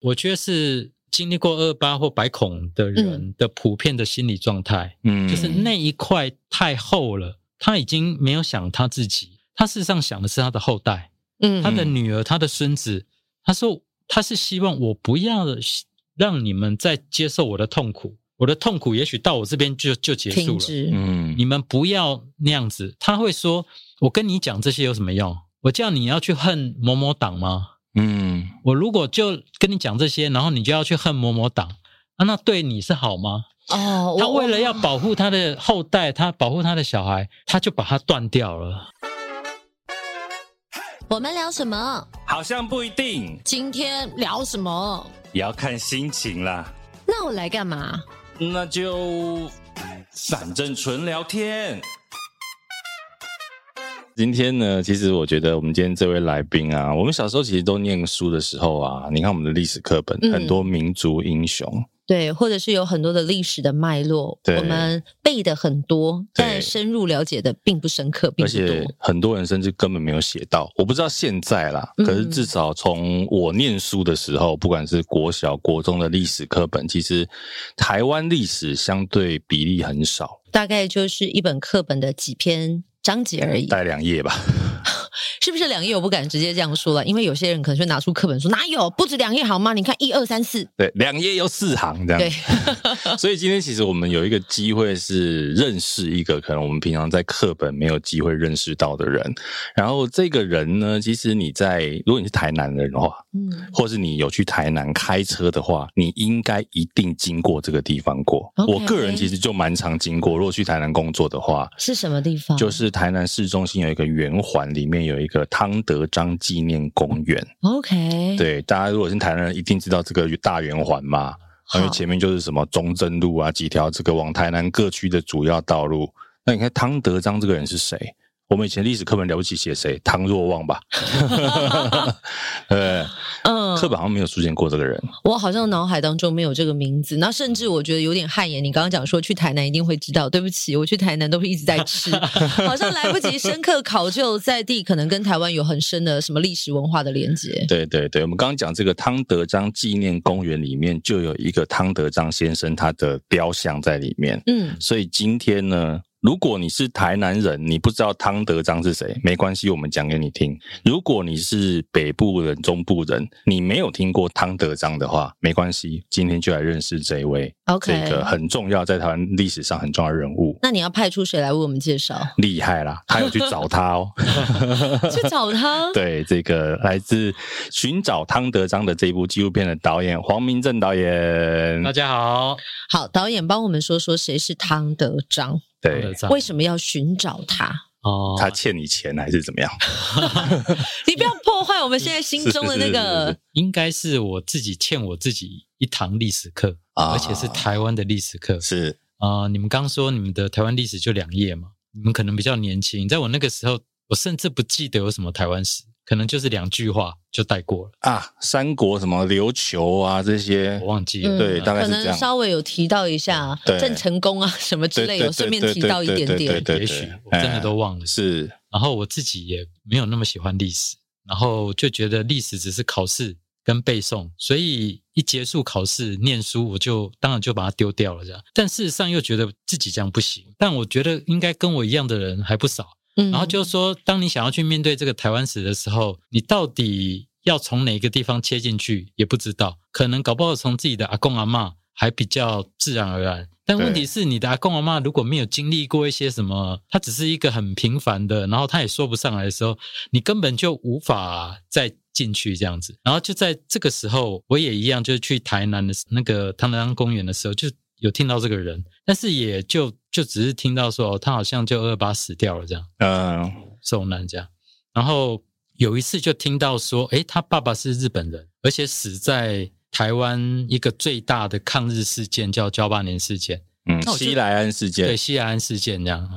我觉得是经历过二八或白孔的人的普遍的心理状态，嗯，就是那一块太厚了，他已经没有想他自己，他事实上想的是他的后代，嗯，他的女儿，他的孙子，他说他是希望我不要让你们再接受我的痛苦，我的痛苦也许到我这边就就结束了，嗯，你们不要那样子。他会说，我跟你讲这些有什么用？我叫你要去恨某某党吗？嗯，我如果就跟你讲这些，然后你就要去恨某某党，啊，那对你是好吗？哦，他为了要保护他的后代，他保护他的小孩，他就把它断掉了。我们聊什么？好像不一定。今天聊什么？也要看心情啦。那我来干嘛？那就反正纯聊天。今天呢，其实我觉得我们今天这位来宾啊，我们小时候其实都念书的时候啊，你看我们的历史课本，嗯、很多民族英雄，对，或者是有很多的历史的脉络，我们背的很多，但深入了解的并不深刻，并不多。而且很多人甚至根本没有写到，我不知道现在啦，可是至少从我念书的时候，嗯、不管是国小、国中的历史课本，其实台湾历史相对比例很少，大概就是一本课本的几篇。章节而已，带两页吧。是不是两页？我不敢直接这样说了，因为有些人可能会拿出课本说哪有不止两页好吗？你看一二三四，对，两页有四行这样。对，所以今天其实我们有一个机会是认识一个可能我们平常在课本没有机会认识到的人。然后这个人呢，其实你在如果你是台南人的话，嗯，或是你有去台南开车的话，你应该一定经过这个地方过。Okay 我个人其实就蛮常经过，如果去台南工作的话，是什么地方？就是台南市中心有一个圆环，里面有一个。汤德章纪念公园，OK，对，大家如果是台南人，一定知道这个大圆环嘛，因为前面就是什么中正路啊，几条这个往台南各区的主要道路。那你看汤德章这个人是谁？我们以前历史课本了不起写谁？唐若望吧？对，嗯，课本好像没有出现过这个人。我好像脑海当中没有这个名字。那甚至我觉得有点汗颜。你刚刚讲说去台南一定会知道，对不起，我去台南都是一直在吃，好像来不及深刻考究在地，可能跟台湾有很深的什么历史文化的连接。对对对，我们刚刚讲这个汤德章纪念公园里面就有一个汤德章先生他的雕像在里面。嗯，所以今天呢。如果你是台南人，你不知道汤德章是谁，没关系，我们讲给你听。如果你是北部人、中部人，你没有听过汤德章的话，没关系，今天就来认识这一位，Okay. 这个很重要，在台湾历史上很重要的人物。那你要派出谁来为我们介绍？厉害啦，还有去找他哦，去找他。对，这个来自《寻找汤德章》的这部纪录片的导演黄明正导演，大家好，好，导演帮我们说说谁是汤德章。对，为什么要寻找他？哦，他欠你钱还是怎么样？你不要破坏我们现在心中的那个。应该是我自己欠我自己一堂历史课，哦、而且是台湾的历史课。是啊、呃，你们刚说你们的台湾历史就两页嘛？你们可能比较年轻，在我那个时候，我甚至不记得有什么台湾史。可能就是两句话就带过了啊，三国什么琉球啊这些我忘记了，嗯、对，大概是这样。可能稍微有提到一下郑成功啊什么之类，有顺便提到一点点，也许我真的都忘了。是，然后我自己也没有那么喜欢历史，然后就觉得历史只是考试跟背诵，所以一结束考试念书，我就当然就把它丢掉了这样。但事实上又觉得自己这样不行，但我觉得应该跟我一样的人还不少。然后就是说，当你想要去面对这个台湾史的时候，你到底要从哪个地方切进去也不知道，可能搞不好从自己的阿公阿妈还比较自然而然。但问题是，你的阿公阿妈如果没有经历过一些什么，他只是一个很平凡的，然后他也说不上来的时候，你根本就无法再进去这样子。然后就在这个时候，我也一样，就是去台南的那个汤德章公园的时候，就有听到这个人，但是也就。就只是听到说，他好像就二二八死掉了这样，嗯，受难这样。然后有一次就听到说，诶，他爸爸是日本人，而且死在台湾一个最大的抗日事件，叫交八年事件，嗯，西来安事件，对，西来安事件这样，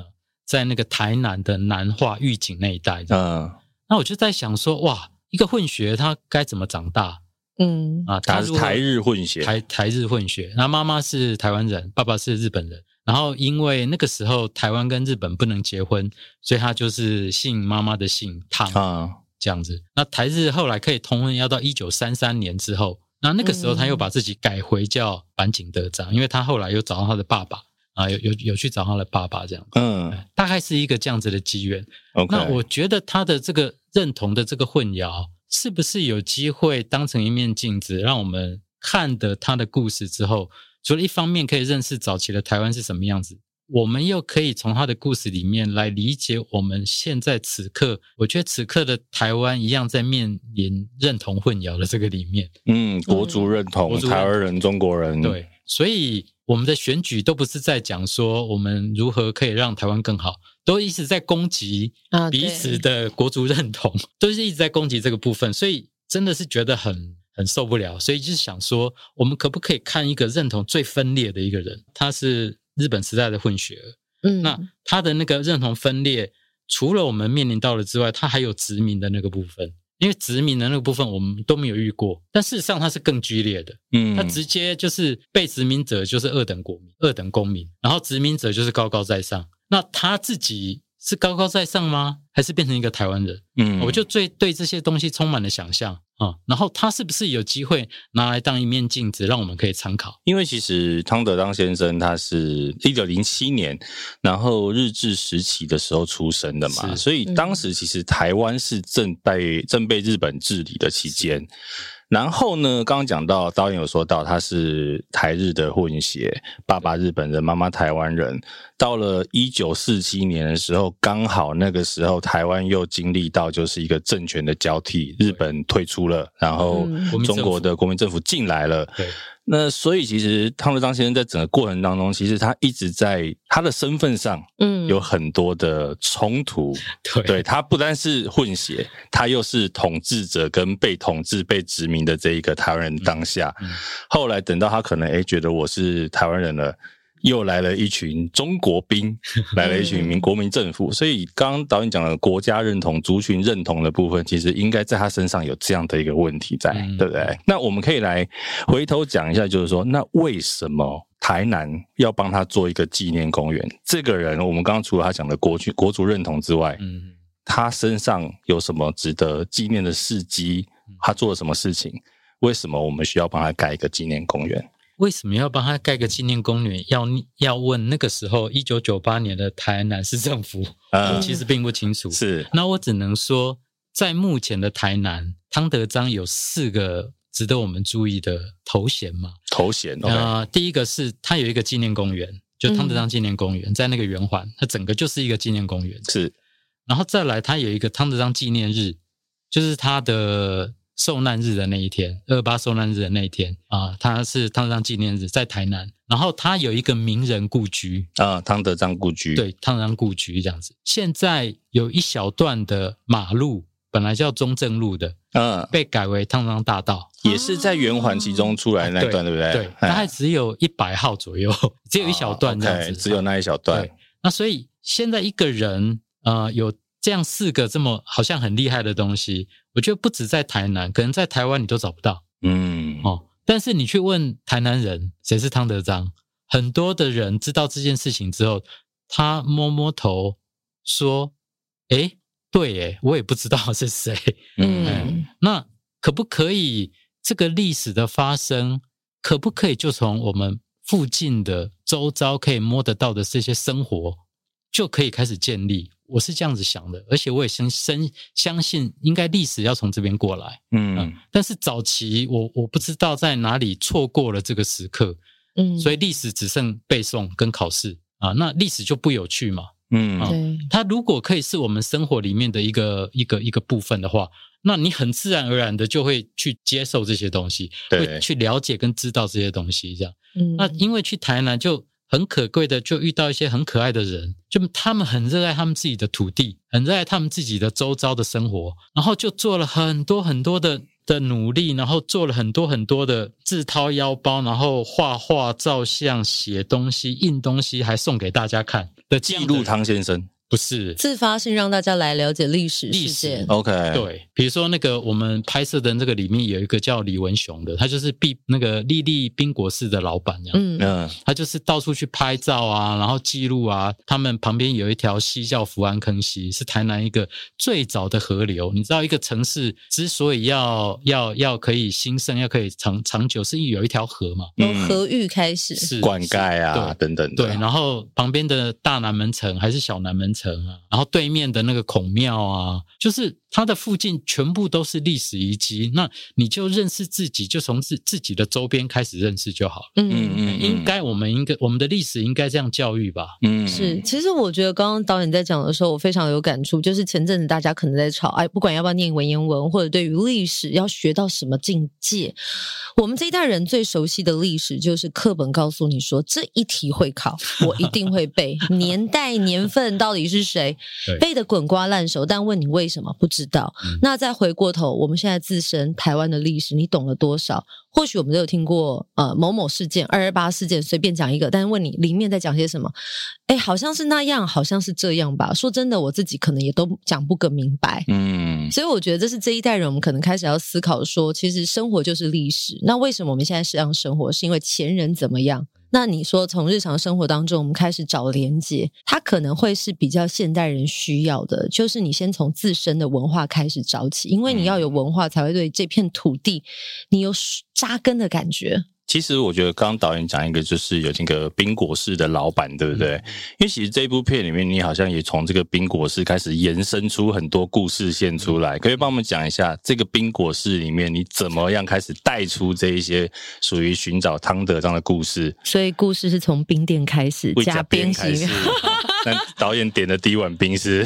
在那个台南的南化玉井那一带，嗯，那我就在想说，哇，一个混血他该怎么长大？嗯，啊，他是台日混血，台台日混血，然后妈妈是台湾人，爸爸是日本人。然后，因为那个时候台湾跟日本不能结婚，所以他就是姓妈妈的姓汤啊，这样子。那台日后来可以通婚，要到一九三三年之后那那个时候他又把自己改回叫坂井德章，因为他后来又找到他的爸爸啊，有有有去找他的爸爸这样，嗯，大概是一个这样子的机缘。那我觉得他的这个认同的这个混淆，是不是有机会当成一面镜子，让我们看的他的故事之后，除了一方面可以认识早期的台湾是什么样子，我们又可以从他的故事里面来理解我们现在此刻，我觉得此刻的台湾一样在面临认同混淆的这个里面。嗯，国族认同，嗯、台湾人、中国人。对，所以我们的选举都不是在讲说我们如何可以让台湾更好，都一直在攻击彼此的国族认同，啊、都是一直在攻击这个部分，所以真的是觉得很很受不了。所以就是想说，我们可不可以看一个认同最分裂的一个人？他是。日本时代的混血儿，嗯，那他的那个认同分裂，除了我们面临到了之外，他还有殖民的那个部分，因为殖民的那个部分我们都没有遇过，但事实上它是更剧烈的，嗯，它直接就是被殖民者就是二等国民、二等公民，然后殖民者就是高高在上，那他自己。是高高在上吗？还是变成一个台湾人？嗯，我就最对这些东西充满了想象啊。然后他是不是有机会拿来当一面镜子，让我们可以参考？因为其实汤德当先生他是一九零七年，然后日治时期的时候出生的嘛，所以当时其实台湾是正被正被日本治理的期间。然后呢，刚刚讲到导演有说到他是台日的混血，爸爸日本人，妈妈台湾人。到了一九四七年的时候，刚好那个时候台湾又经历到就是一个政权的交替，日本退出了，然后中国的国民政府进来了。对。那所以其实汤德章先生在整个过程当中，其实他一直在他的身份上，嗯，有很多的冲突。对，对他不单是混血，他又是统治者跟被统治、被殖民的这一个台湾人。当下，后来等到他可能诶觉得我是台湾人了。又来了一群中国兵，来了一群民国民政府，所以刚刚导演讲的国家认同、族群认同的部分，其实应该在他身上有这样的一个问题在，对不对？那我们可以来回头讲一下，就是说，那为什么台南要帮他做一个纪念公园？这个人，我们刚刚除了他讲的国群、国族认同之外，嗯，他身上有什么值得纪念的事迹？他做了什么事情？为什么我们需要帮他盖一个纪念公园？为什么要帮他盖个纪念公园？要要问那个时候一九九八年的台南市政府，我 其实并不清楚。是，那我只能说，在目前的台南，汤德章有四个值得我们注意的头衔嘛？头衔啊，第一个是他有一个纪念公园，就汤德章纪念公园，在那个圆环，它整个就是一个纪念公园。是，然后再来，他有一个汤德章纪念日，就是他的。受难日的那一天，二八受难日的那一天啊，他是汤德章纪念日，在台南。然后他有一个名人故居啊，汤德章故居，对，汤德章故居这样子。现在有一小段的马路，本来叫中正路的，嗯，被改为汤德章大道，也是在圆环其中出来那段，对不对？对，大概只有一百号左右，只有一小段这样子，只有那一小段。那所以现在一个人啊，有这样四个这么好像很厉害的东西。我觉得不止在台南，可能在台湾你都找不到。嗯，哦，但是你去问台南人谁是汤德章，很多的人知道这件事情之后，他摸摸头说：“诶，对，诶，我也不知道是谁。”嗯，嗯，那可不可以这个历史的发生，可不可以就从我们附近的周遭可以摸得到的这些生活，就可以开始建立？我是这样子想的，而且我也深深相信，应该历史要从这边过来。嗯，嗯，但是早期我我不知道在哪里错过了这个时刻，嗯，所以历史只剩背诵跟考试啊，那历史就不有趣嘛。嗯，对，它如果可以是我们生活里面的一个一个一个部分的话，那你很自然而然的就会去接受这些东西，对会去了解跟知道这些东西，这样。嗯，那因为去台南就。很可贵的，就遇到一些很可爱的人，就他们很热爱他们自己的土地，很热爱他们自己的周遭的生活，然后就做了很多很多的的努力，然后做了很多很多的自掏腰包，然后画画、照相、写东西、印东西，还送给大家看的记录。汤先生，不是。自发性让大家来了解历史事件。OK，对，比如说那个我们拍摄的那个里面有一个叫李文雄的，他就是毕那个丽丽宾果室的老板，这样，嗯。嗯，他就是到处去拍照啊，然后记录啊。他们旁边有一条溪叫福安坑溪，是台南一个最早的河流。你知道一个城市之所以要要要可以兴盛，要可以长长久，是因为有一条河嘛，从河域开始。是灌溉啊等等对，然后旁边的大南门城还是小南门城啊，然后对面的那个孔庙啊，就是。它的附近全部都是历史遗迹，那你就认识自己，就从自自己的周边开始认识就好了。嗯嗯嗯，应该我们应该我们的历史应该这样教育吧？嗯，是。其实我觉得刚刚导演在讲的时候，我非常有感触。就是前阵子大家可能在吵，哎，不管要不要念文言文，或者对于历史要学到什么境界，我们这一代人最熟悉的历史就是课本告诉你说这一题会考，我一定会背，年代年份到底是谁，背得滚瓜烂熟。但问你为什么不知？知道，那再回过头，我们现在自身台湾的历史，你懂了多少？或许我们都有听过，呃，某某事件、二二八事件，随便讲一个，但是问你里面在讲些什么？哎，好像是那样，好像是这样吧？说真的，我自己可能也都讲不个明白。嗯，所以我觉得这是这一代人，我们可能开始要思考说，其实生活就是历史。那为什么我们现在是这样生活？是因为前人怎么样？那你说，从日常生活当中，我们开始找连接，它可能会是比较现代人需要的，就是你先从自身的文化开始找起，因为你要有文化，才会对这片土地你有扎根的感觉。其实我觉得，刚刚导演讲一个，就是有这个冰果室的老板，对不对？嗯、因为其实这部片里面，你好像也从这个冰果室开始延伸出很多故事线出来，可以帮我们讲一下这个冰果室里面你怎么样开始带出这一些属于寻找汤德章的故事？所以故事是从冰店开始，加冰开始。那导演点的第一碗冰是？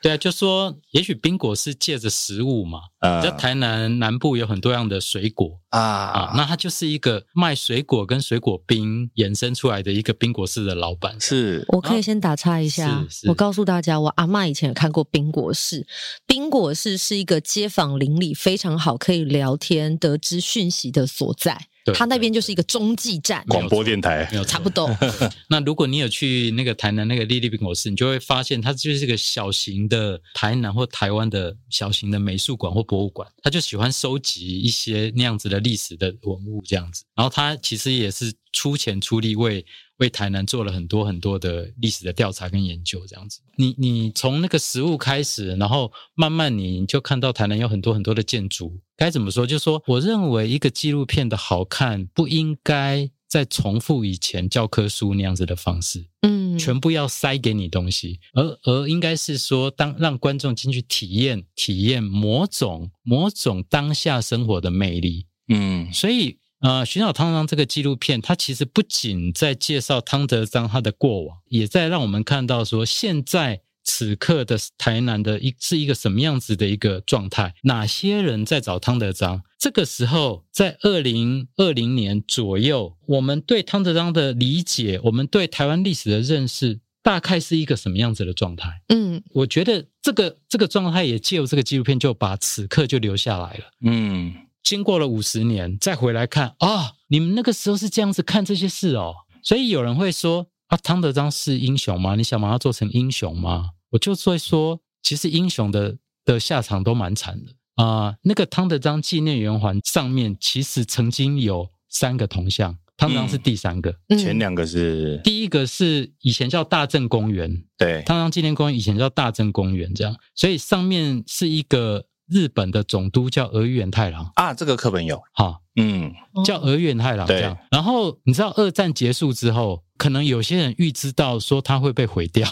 对啊，就说也许冰果是借着食物嘛，在、嗯、台南南部有很多样的水果啊啊，那他就是一个卖水果跟水果冰延伸出来的一个冰果室的老板。是，我可以先打岔一下，我告诉大家，我阿嬷以前有看过冰果室，冰果室是一个街坊邻里非常好可以聊天、得知讯息的所在。他那边就是一个中继站，广播电台没有差不多。那如果你有去那个台南那个丽丽宾果室，你就会发现它就是一个小型的台南或台湾的小型的美术馆或博物馆。他就喜欢收集一些那样子的历史的文物这样子。然后他其实也是出钱出力为为台南做了很多很多的历史的调查跟研究这样子。你你从那个食物开始，然后慢慢你就看到台南有很多很多的建筑。该怎么说？就是说，我认为一个纪录片的好看，不应该再重复以前教科书那样子的方式，嗯，全部要塞给你东西，而而应该是说，当让观众进去体验体验某种某种当下生活的魅力，嗯，所以呃，寻找汤德章这个纪录片，它其实不仅在介绍汤德章他的过往，也在让我们看到说现在。此刻的台南的一是一个什么样子的一个状态？哪些人在找汤德章？这个时候，在二零二零年左右，我们对汤德章的理解，我们对台湾历史的认识，大概是一个什么样子的状态？嗯，我觉得这个这个状态也借由这个纪录片，就把此刻就留下来了。嗯，经过了五十年，再回来看啊、哦，你们那个时候是这样子看这些事哦。所以有人会说啊，汤德章是英雄吗？你想把他做成英雄吗？我就会说，其实英雄的的下场都蛮惨的啊、呃。那个汤德章纪念圆环上面，其实曾经有三个铜像，汤德章是第三个，嗯、前两个是第一个是以前叫大正公园，对，汤德章纪念公园以前叫大正公园，这样，所以上面是一个日本的总督叫儿玉源太郎。啊，这个课本有，哈，嗯，叫儿玉源太郎这样。对然后你知道二战结束之后。可能有些人预知到说它会被毁掉，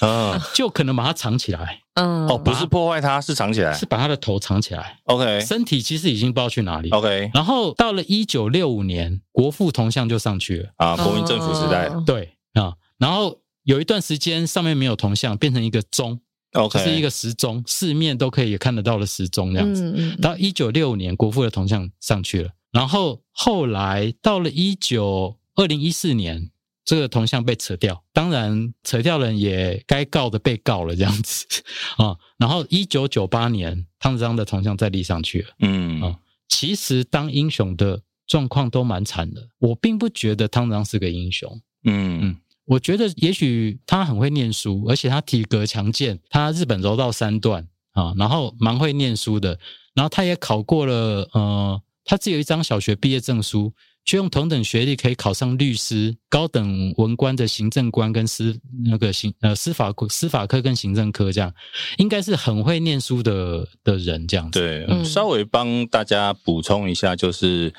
嗯，就可能把它藏起来，嗯，哦，不是破坏它，是藏起来，是把它的头藏起来，OK，身体其实已经不知道去哪里，OK，然后到了一九六五年，国父铜像就上去了，啊，国民政府时代，对啊，然后有一段时间上面没有铜像，变成一个钟，OK，是一个时钟，四面都可以看得到的时钟这样子，嗯，到一九六五年，国父的铜像上去了，然后后来到了一九二零一四年。这个铜像被扯掉，当然扯掉人也该告的被告了，这样子啊。然后一九九八年，汤子章的铜像再立上去了。嗯啊，其实当英雄的状况都蛮惨的。我并不觉得汤子章是个英雄。嗯嗯，我觉得也许他很会念书，而且他体格强健，他日本柔道三段啊，然后蛮会念书的，然后他也考过了，呃，他只有一张小学毕业证书。却用同等学历可以考上律师、高等文官的行政官跟司那个行呃司法司法科跟行政科这样，应该是很会念书的的人这样子。对，嗯、稍微帮大家补充一下，就是。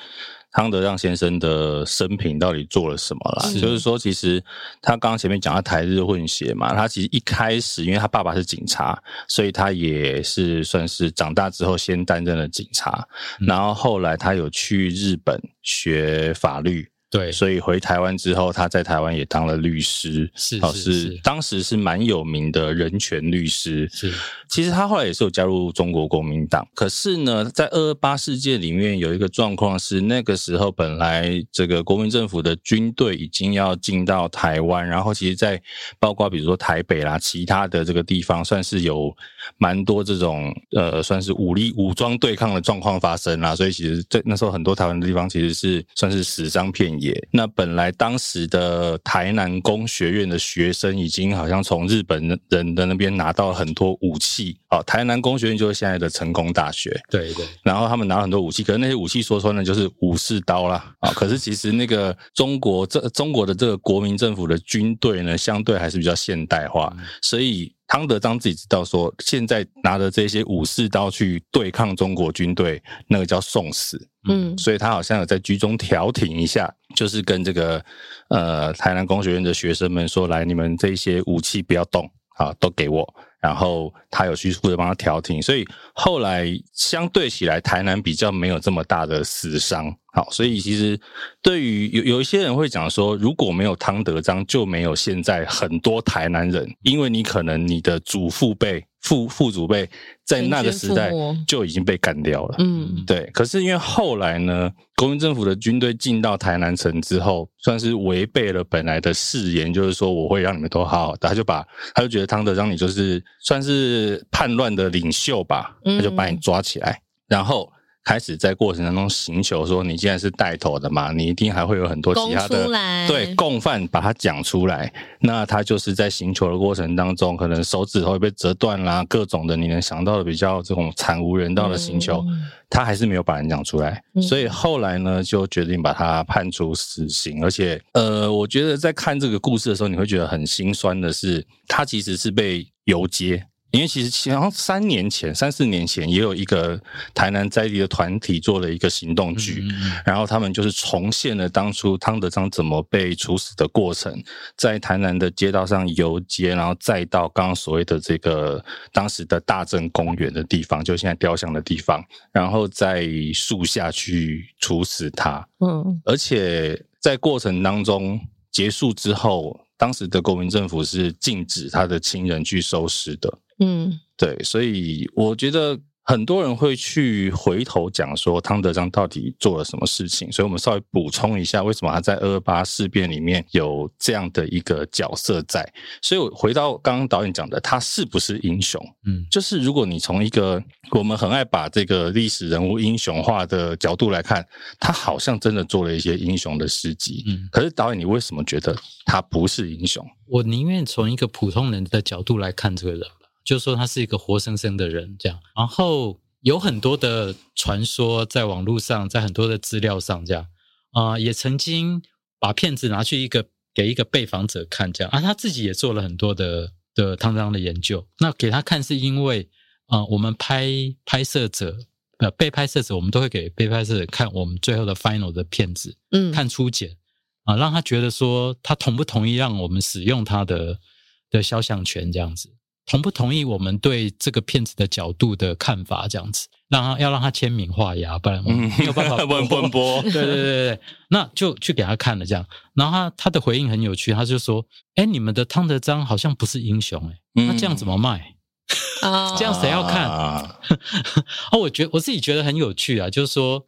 汤德让先生的生平到底做了什么啦？是就是说，其实他刚刚前面讲他台日混血嘛，他其实一开始因为他爸爸是警察，所以他也是算是长大之后先担任了警察，嗯、然后后来他有去日本学法律。对，所以回台湾之后，他在台湾也当了律师，是是，是，是当时是蛮有名的人权律师。是，其实他后来也是有加入中国国民党。可是呢，在二二八事件里面有一个状况是，那个时候本来这个国民政府的军队已经要进到台湾，然后其实，在包括比如说台北啦，其他的这个地方，算是有蛮多这种呃，算是武力武装对抗的状况发生啦。所以其实，在那时候很多台湾的地方，其实是算是死伤片野。那本来当时的台南工学院的学生已经好像从日本人的那边拿到了很多武器，哦，台南工学院就是现在的成功大学，对对。然后他们拿了很多武器，可是那些武器说穿了就是武士刀啦。啊。可是其实那个中国这中国的这个国民政府的军队呢，相对还是比较现代化，所以。汤德章自己知道说，现在拿着这些武士刀去对抗中国军队，那个叫送死。嗯，所以他好像有在居中调停一下，就是跟这个呃台南工学院的学生们说：“来，你们这些武器不要动啊，都给我。”然后他有去负责帮他调停，所以后来相对起来，台南比较没有这么大的死伤。好，所以其实对于有有一些人会讲说，如果没有汤德章，就没有现在很多台南人，因为你可能你的祖父辈。父父祖辈在那个时代就已经被干掉了，嗯，对。可是因为后来呢，国民政府的军队进到台南城之后，算是违背了本来的誓言，就是说我会让你们都好好的。他就把他就觉得汤德章你就是算是叛乱的领袖吧，他就把你抓起来，然后。开始在过程当中刑求说，你既然是带头的嘛，你一定还会有很多其他的对共犯把他讲出来。那他就是在刑求的过程当中，可能手指头会被折断啦，各种的你能想到的比较这种惨无人道的刑求，嗯、他还是没有把人讲出来。嗯、所以后来呢，就决定把他判处死刑。而且，呃，我觉得在看这个故事的时候，你会觉得很心酸的是，他其实是被游街。因为其实，好像三年前、三四年前，也有一个台南在地的团体做了一个行动剧，嗯嗯、然后他们就是重现了当初汤德章怎么被处死的过程，在台南的街道上游街，然后再到刚刚所谓的这个当时的大正公园的地方，就现在雕像的地方，然后在树下去处死他。嗯，而且在过程当中结束之后，当时的国民政府是禁止他的亲人去收尸的。嗯，对，所以我觉得很多人会去回头讲说汤德章到底做了什么事情，所以我们稍微补充一下，为什么他在二二八事变里面有这样的一个角色在。所以我回到刚刚导演讲的，他是不是英雄？嗯，就是如果你从一个我们很爱把这个历史人物英雄化的角度来看，他好像真的做了一些英雄的事迹。嗯，可是导演，你为什么觉得他不是英雄？我宁愿从一个普通人的角度来看这个人。就说他是一个活生生的人，这样。然后有很多的传说在网络上，在很多的资料上，这样啊、呃，也曾经把片子拿去一个给一个被访者看，这样啊，他自己也做了很多的的汤德章的研究。那给他看是因为啊、呃，我们拍拍摄者呃被拍摄者，我们都会给被拍摄者看我们最后的 final 的片子，嗯，看初剪啊，让他觉得说他同不同意让我们使用他的的肖像权这样子。同不同意我们对这个片子的角度的看法？这样子，让他要让他签名画押，不然我们没有办法 问问播。对对对对，那就去给他看了这样。然后他他的回应很有趣，他就说：“哎，你们的汤德章好像不是英雄哎，那这样怎么卖？这样谁要看？” 哦，我觉得我自己觉得很有趣啊，就是说。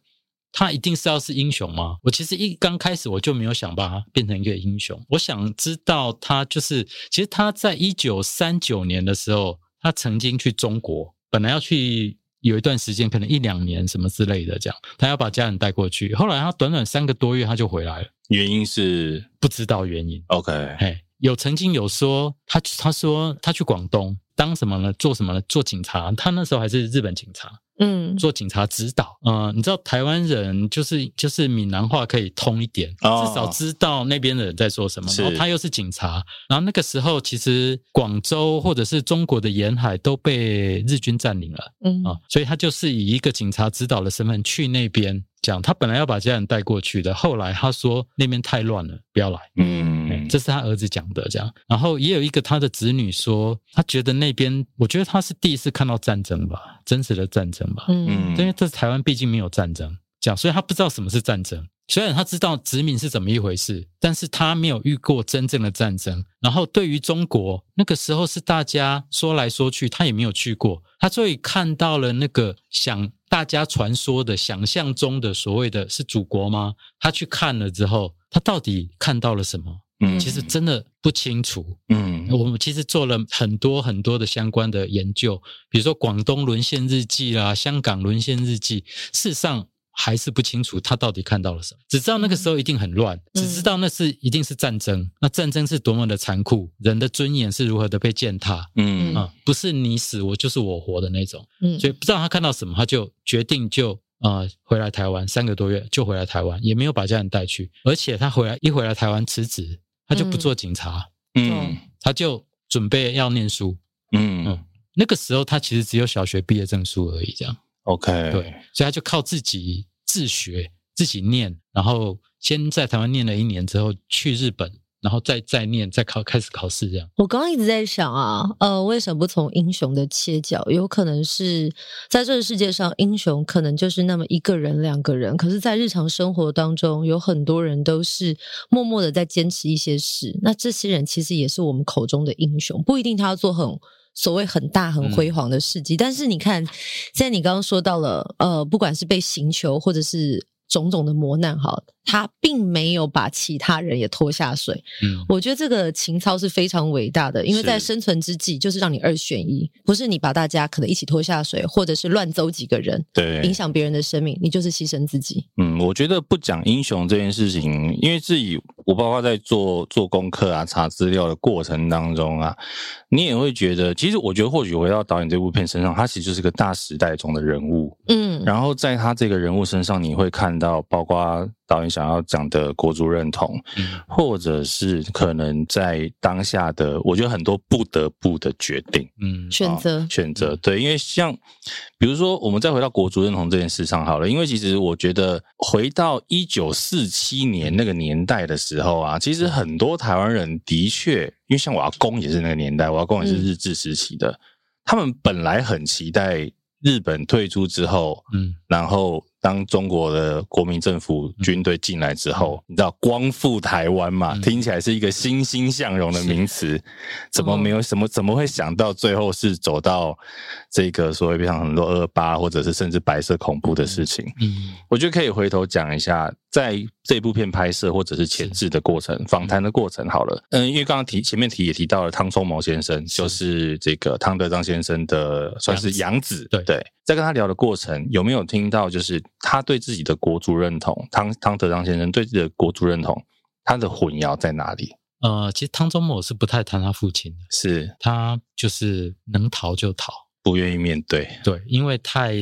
他一定是要是英雄吗？我其实一刚开始我就没有想把他变成一个英雄。我想知道他就是，其实他在一九三九年的时候，他曾经去中国，本来要去有一段时间，可能一两年什么之类的，这样他要把家人带过去。后来他短短三个多月他就回来了，原因是不知道原因。OK，嘿，有曾经有说他他说他去广东当什么呢？做什么呢？做警察。他那时候还是日本警察。嗯，做警察指导，呃，你知道台湾人就是就是闽南话可以通一点，哦、至少知道那边的人在说什么。然后他又是警察，然后那个时候其实广州或者是中国的沿海都被日军占领了，嗯啊，所以他就是以一个警察指导的身份去那边。讲他本来要把家人带过去的，后来他说那边太乱了，不要来。嗯，这是他儿子讲的，这样。然后也有一个他的子女说，他觉得那边，我觉得他是第一次看到战争吧，真实的战争吧。嗯，因为这台湾毕竟没有战争，讲，所以他不知道什么是战争。虽然他知道殖民是怎么一回事，但是他没有遇过真正的战争。然后对于中国，那个时候是大家说来说去，他也没有去过。他所以看到了那个想大家传说的、想象中的所谓的是祖国吗？他去看了之后，他到底看到了什么？嗯，其实真的不清楚。嗯，我们其实做了很多很多的相关的研究，比如说广东沦陷日记啦、香港沦陷日记，事实上。还是不清楚他到底看到了什么，只知道那个时候一定很乱，嗯、只知道那是一定是战争，嗯、那战争是多么的残酷，人的尊严是如何的被践踏，嗯。啊，不是你死我就是我活的那种，嗯，所以不知道他看到什么，他就决定就啊、呃、回来台湾三个多月就回来台湾，也没有把家人带去，而且他回来一回来台湾辞职，他就不做警察，嗯，他就准备要念书，嗯。嗯，那个时候他其实只有小学毕业证书而已，这样。OK，对，所以他就靠自己自学、自己念，然后先在台湾念了一年之后去日本，然后再再念、再考，开始考试这样。我刚刚一直在想啊，呃，为什么不从英雄的切角？有可能是在这个世界上，英雄可能就是那么一个人、两个人，可是，在日常生活当中，有很多人都是默默的在坚持一些事。那这些人其实也是我们口中的英雄，不一定他要做很。所谓很大很辉煌的事迹，嗯、但是你看，现在你刚刚说到了，呃，不管是被刑求或者是种种的磨难，哈。他并没有把其他人也拖下水，嗯，我觉得这个情操是非常伟大的，因为在生存之际，就是让你二选一，不是你把大家可能一起拖下水，或者是乱走几个人，对，影响别人的生命，你就是牺牲自己。嗯，我觉得不讲英雄这件事情，因为自己我包括在做做功课啊、查资料的过程当中啊，你也会觉得，其实我觉得或许回到导演这部片身上，他其实就是个大时代中的人物，嗯，然后在他这个人物身上，你会看到包括。导演想要讲的国足认同，嗯、或者是可能在当下的，我觉得很多不得不的决定，嗯，选择。选择，对，因为像比如说，我们再回到国足认同这件事上好了，因为其实我觉得回到一九四七年那个年代的时候啊，其实很多台湾人的确，因为像我阿公也是那个年代，我阿公也是日治时期的，嗯、他们本来很期待日本退出之后，嗯，然后。当中国的国民政府军队进来之后，你知道“光复台湾”嘛？听起来是一个欣欣向荣的名词，怎么没有什么？怎么会想到最后是走到这个所谓像很多二二八，或者是甚至白色恐怖的事情？嗯，我觉得可以回头讲一下，在这部片拍摄或者是前置的过程、访谈的过程。好了，嗯，因为刚刚提前面提也提到了汤聪谋先生，就是这个汤德章先生的算是养子，对对。在跟他聊的过程，有没有听到就是他对自己的国族认同？汤汤德章先生对自己的国族认同，他的混淆在哪里？呃，其实汤聪谋是不太谈他父亲的，是他就是能逃就逃，不愿意面对。对，因为太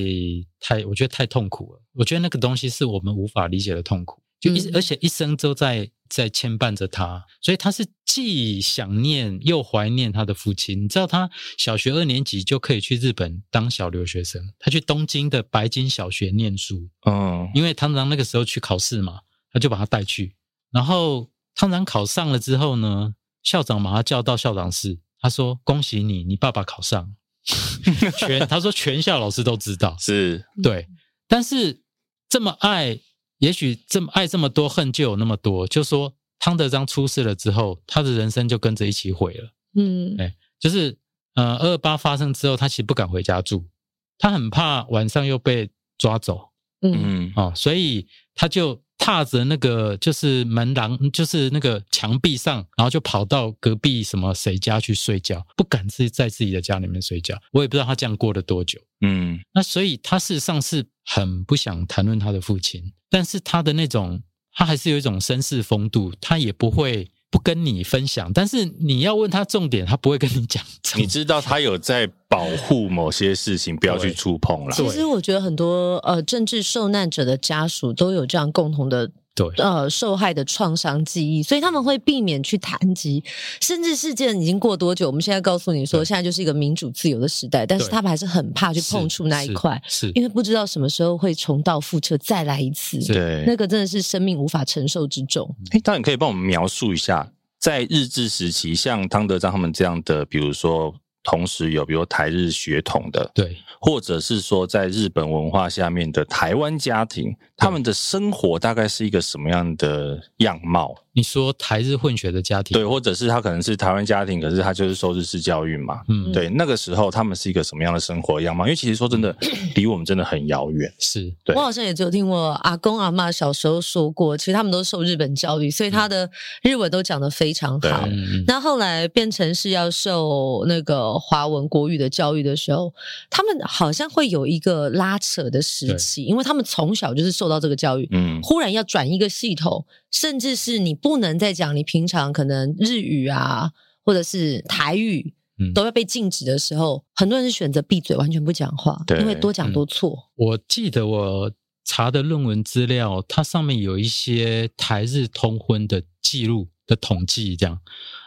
太，我觉得太痛苦了。我觉得那个东西是我们无法理解的痛苦，就一、嗯、而且一生都在。在牵绊着他，所以他是既想念又怀念他的父亲。你知道，他小学二年级就可以去日本当小留学生，他去东京的白金小学念书。嗯，因为汤长那个时候去考试嘛，他就把他带去。然后汤长考上了之后呢，校长把他叫到校长室，他说：“恭喜你，你爸爸考上。” 全他说全校老师都知道，是对，但是这么爱。也许这么爱这么多，恨就有那么多。就说汤德章出事了之后，他的人生就跟着一起毁了。嗯，哎，就是呃，二二八发生之后，他其实不敢回家住，他很怕晚上又被抓走。嗯，哦，所以他就踏着那个就是门廊，就是那个墙壁上，然后就跑到隔壁什么谁家去睡觉，不敢自己在自己的家里面睡觉。我也不知道他这样过了多久。嗯，那所以他事实上是很不想谈论他的父亲。但是他的那种，他还是有一种绅士风度，他也不会不跟你分享，但是你要问他重点，他不会跟你讲。你知道他有在保护某些事情，不要去触碰了。其实我觉得很多呃政治受难者的家属都有这样共同的。对，呃，受害的创伤记忆，所以他们会避免去谈及，甚至事件已经过多久，我们现在告诉你说，现在就是一个民主自由的时代，但是他们还是很怕去碰触那一块，是，是。因为不知道什么时候会重蹈覆辙，再来一次，对，那个真的是生命无法承受之重。哎，当然可以帮我们描述一下，在日治时期，像汤德章他们这样的，比如说。同时有，比如台日血统的，对，或者是说在日本文化下面的台湾家庭，他们的生活大概是一个什么样的样貌？你说台日混血的家庭，对，或者是他可能是台湾家庭，可是他就是受日式教育嘛，嗯，对，那个时候他们是一个什么样的生活样貌？因为其实说真的，离我们真的很遥远。是，对，我好像也只有听我阿公阿妈小时候说过，其实他们都受日本教育，所以他的日文都讲得非常好。那后来变成是要受那个华文国语的教育的时候，他们好像会有一个拉扯的时期，因为他们从小就是受到这个教育，嗯，忽然要转一个系统，甚至是你。不能再讲你平常可能日语啊，或者是台语，都要被禁止的时候，嗯、很多人是选择闭嘴，完全不讲话，因为多讲多错。我记得我查的论文资料，它上面有一些台日通婚的记录的统计，这样。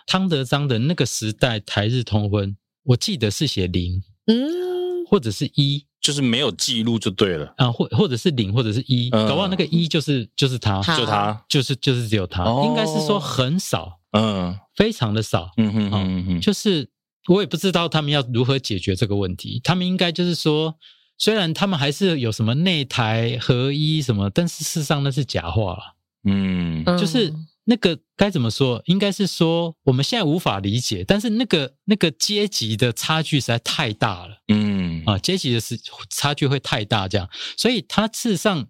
汤德章的那个时代台日通婚，我记得是写零，嗯，或者是一。就是没有记录就对了啊，或或者是零，或者是一，嗯、搞不好那个一就是就是他，就他，就是就是只有他，哦、应该是说很少，嗯，非常的少，嗯哼嗯哼，就是我也不知道他们要如何解决这个问题，他们应该就是说，虽然他们还是有什么内台合一什么，但是事实上那是假话了，嗯，就是。那个该怎么说？应该是说我们现在无法理解，但是那个那个阶级的差距实在太大了，嗯。啊，阶级的是差距会太大，这样，所以他事实上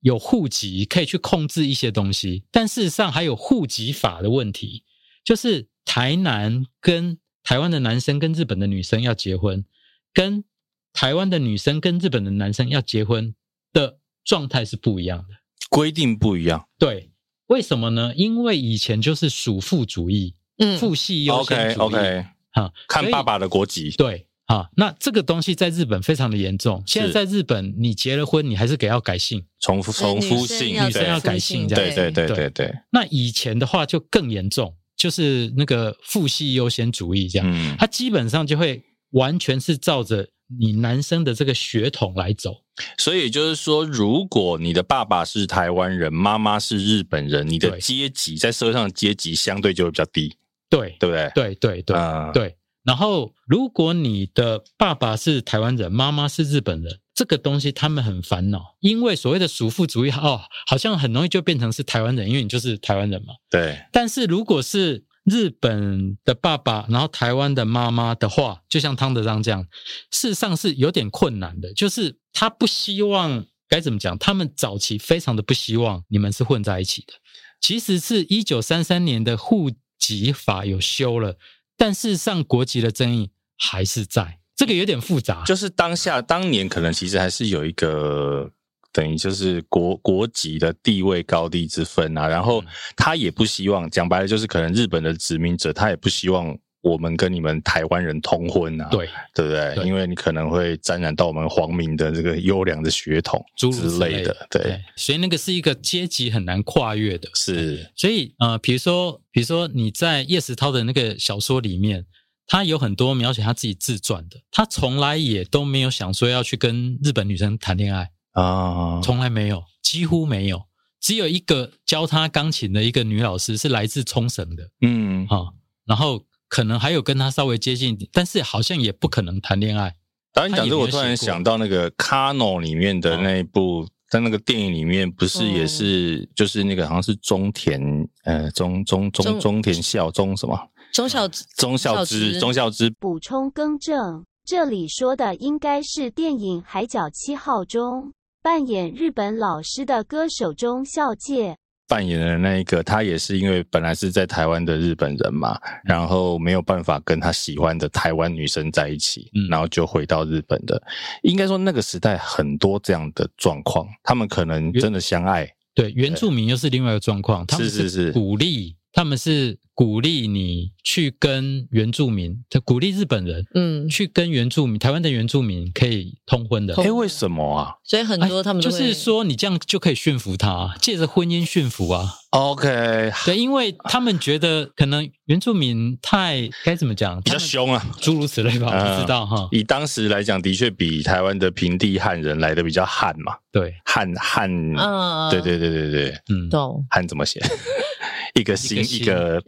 有户籍可以去控制一些东西，但事实上还有户籍法的问题，就是台南跟台湾的男生跟日本的女生要结婚，跟台湾的女生跟日本的男生要结婚的状态是不一样的，规定不一样，对。为什么呢？因为以前就是属父主义，嗯，父系优先主义，OK，OK，哈，看爸爸的国籍，对，哈，那这个东西在日本非常的严重。现在在日本，你结了婚，你还是给要改姓，重重复姓，女生要改姓，这样，对。对对对对。那以前的话就更严重，就是那个父系优先主义，这样，它基本上就会完全是照着。你男生的这个血统来走，所以就是说，如果你的爸爸是台湾人，妈妈是日本人，你的阶级在社会上的阶级相对就会比较低，对对不对？对对对、嗯、对。然后，如果你的爸爸是台湾人，妈妈是日本人，这个东西他们很烦恼，因为所谓的属父主义，哦，好像很容易就变成是台湾人，因为你就是台湾人嘛。对。但是如果是日本的爸爸，然后台湾的妈妈的话，就像汤德章这样，事实上是有点困难的。就是他不希望该怎么讲，他们早期非常的不希望你们是混在一起的。其实是一九三三年的户籍法有修了，但事实上国籍的争议还是在，这个有点复杂。就是当下当年可能其实还是有一个。等于就是国国籍的地位高低之分啊，然后他也不希望，讲白了就是可能日本的殖民者他也不希望我们跟你们台湾人通婚啊，对对不对？对，因为你可能会沾染到我们皇民的这个优良的血统之类的，对，对。所以那个是一个阶级很难跨越的，是。所以呃，比如说比如说你在叶石涛的那个小说里面，他有很多描写他自己自传的，他从来也都没有想说要去跟日本女生谈恋爱。啊，从来没有，几乎没有，只有一个教他钢琴的一个女老师是来自冲绳的，嗯，哈，然后可能还有跟他稍微接近一点，但是好像也不可能谈恋爱。当然讲这，我突然想到那个《卡诺》里面的那一部，在那个电影里面，不是也是就是那个好像是中田，呃，中中中中田孝中什么？中孝之，中孝之，中孝之。补充更正，这里说的应该是电影《海角七号》中。扮演日本老师的歌手中孝介。扮演的那一个，他也是因为本来是在台湾的日本人嘛，然后没有办法跟他喜欢的台湾女生在一起，嗯，然后就回到日本的。应该说那个时代很多这样的状况，他们可能真的相爱。对，原住民又是另外一个状况，他们是。鼓励他们是鼓励你去跟原住民，他鼓励日本人，嗯，去跟原住民，台湾的原住民可以通婚的。哎，为什么啊？所以很多他们就是说，你这样就可以驯服他，借着婚姻驯服啊。OK，对，因为他们觉得可能原住民太该怎么讲，比较凶啊，诸如此类吧，我不知道哈。以当时来讲，的确比台湾的平地汉人来的比较汉嘛。对，汉汉，对对对对对，嗯，懂。汉怎么写？一个心，一个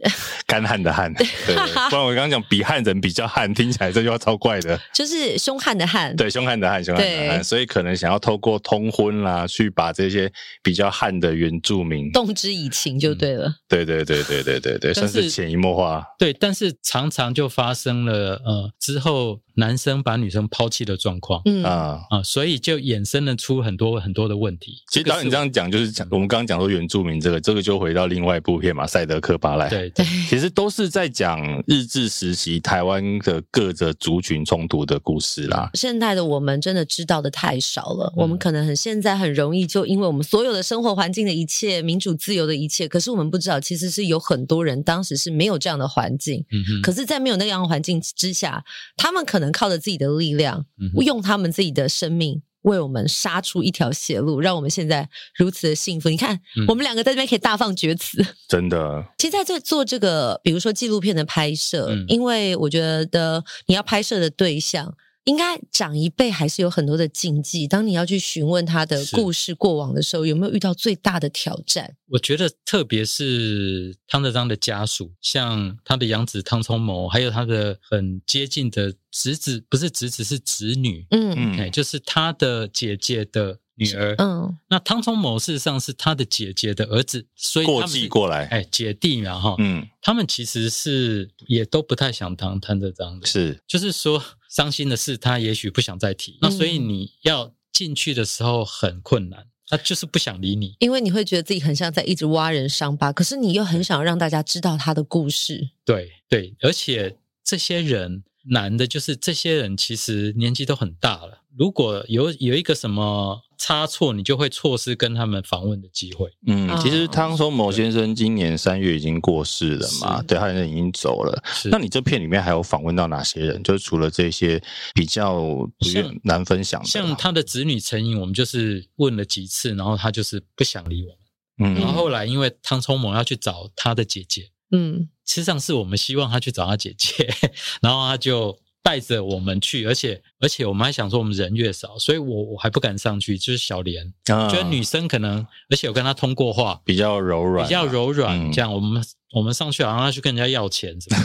干旱的旱，对，不然我刚刚讲比汉人比较汉，听起来这句话超怪的。就是凶悍的悍，对，凶悍的悍，凶悍的悍，所以可能想要透过通婚啦，去把这些比较汉的原住民动之以情，就对了。对对对对对对对，算是潜移默化。对，但是常常就发生了，呃，之后。男生把女生抛弃的状况，嗯啊啊，所以就衍生了出很多很多的问题。其实导演这样讲，就是讲我们刚刚讲说原住民这个，这个就回到另外一部片嘛，《赛德克巴莱》。对对，其实都是在讲日治时期台湾的各个族群冲突的故事啦。现代的我们真的知道的太少了，我们可能很现在很容易就因为我们所有的生活环境的一切民主自由的一切，可是我们不知道其实是有很多人当时是没有这样的环境，嗯哼，可是，在没有那样的环境之下，他们可能靠着自己的力。力量，用他们自己的生命为我们杀出一条血路，让我们现在如此的幸福。你看，嗯、我们两个在这边可以大放厥词，真的。其实在这做这个，比如说纪录片的拍摄，嗯、因为我觉得你要拍摄的对象。应该长一辈还是有很多的禁忌。当你要去询问他的故事过往的时候，有没有遇到最大的挑战？我觉得，特别是汤德章的家属，像他的养子汤聪谋，还有他的很接近的侄子，不是侄子，是侄女，嗯嗯，哎，就是他的姐姐的女儿，嗯。那汤聪谋事实上是他的姐姐的儿子，所以过继过来，哎，姐弟嘛，哈，嗯，他们其实是也都不太想当汤德章的，是，就是说。伤心的事，他也许不想再提。那所以你要进去的时候很困难，他就是不想理你，因为你会觉得自己很像在一直挖人伤疤，可是你又很想让大家知道他的故事。对对，而且这些人难的就是这些人其实年纪都很大了，如果有有一个什么。差错，你就会错失跟他们访问的机会。嗯，其实汤松某先生今年三月已经过世了嘛，对，他人已经走了。那你这片里面还有访问到哪些人？就是除了这些比较不愿难分享的，像他的子女陈莹，我们就是问了几次，然后他就是不想理我们。嗯，然后后来因为汤聪某要去找他的姐姐，嗯，实际上是我们希望他去找他姐姐，然后他就。带着我们去，而且而且我们还想说，我们人越少，所以我我还不敢上去。就是小莲，啊、觉得女生可能，而且我跟她通过话，比较柔软，比较柔软，嗯、这样我们。我们上去好像要去跟人家要钱，是吧？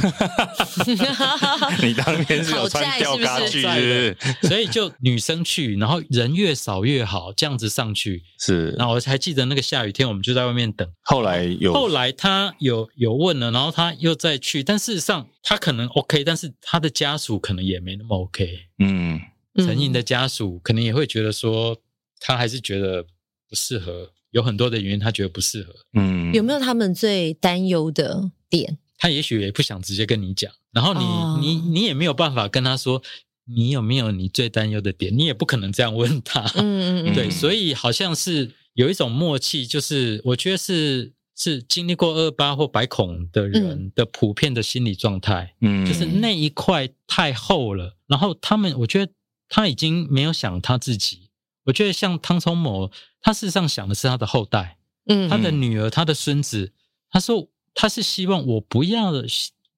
你当天是有穿吊嘎去，是不是？所以就女生去，然后人越少越好，这样子上去是。然后我还记得那个下雨天，我们就在外面等。后来有，后来他有有问了，然后他又再去，但事实上他可能 OK，但是他的家属可能也没那么 OK。嗯，陈莹的家属可能也会觉得说，他还是觉得不适合。有很多的原因，他觉得不适合。嗯，有没有他们最担忧的点？他也许也不想直接跟你讲，然后你、哦、你你也没有办法跟他说，你有没有你最担忧的点？你也不可能这样问他。嗯嗯嗯，对，所以好像是有一种默契，就是我觉得是是经历过二八或百孔的人的普遍的心理状态。嗯，就是那一块太厚了，然后他们，我觉得他已经没有想他自己。我觉得像汤聪谋，他事实上想的是他的后代，嗯，他的女儿，他的孙子。他说他是希望我不要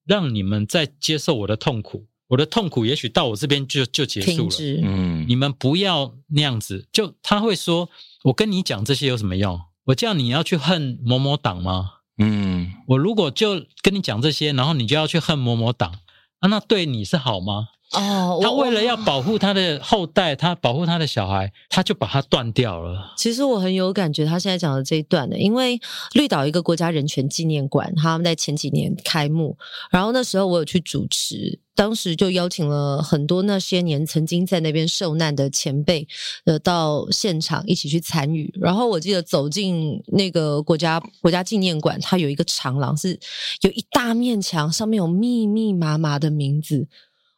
让你们再接受我的痛苦，我的痛苦也许到我这边就就结束了，嗯，你们不要那样子。就他会说，我跟你讲这些有什么用？我叫你要去恨某某党吗？嗯，我如果就跟你讲这些，然后你就要去恨某某党，啊，那对你是好吗？哦，他为了要保护他的后代，他保护他的小孩，他就把它断掉了。其实我很有感觉，他现在讲的这一段的，因为绿岛一个国家人权纪念馆，他们在前几年开幕，然后那时候我有去主持，当时就邀请了很多那些年曾经在那边受难的前辈，呃，到现场一起去参与。然后我记得走进那个国家国家纪念馆，它有一个长廊，是有一大面墙，上面有密密麻麻的名字。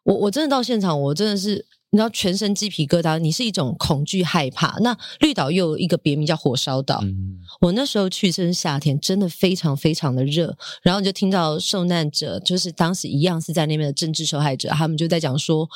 我我真的到现场，我真的是你知道全身鸡皮疙瘩，你是一种恐惧害怕。那绿岛又有一个别名叫火烧岛。嗯、我那时候去，真是夏天，真的非常非常的热。然后你就听到受难者，就是当时一样是在那边的政治受害者，他们就在讲说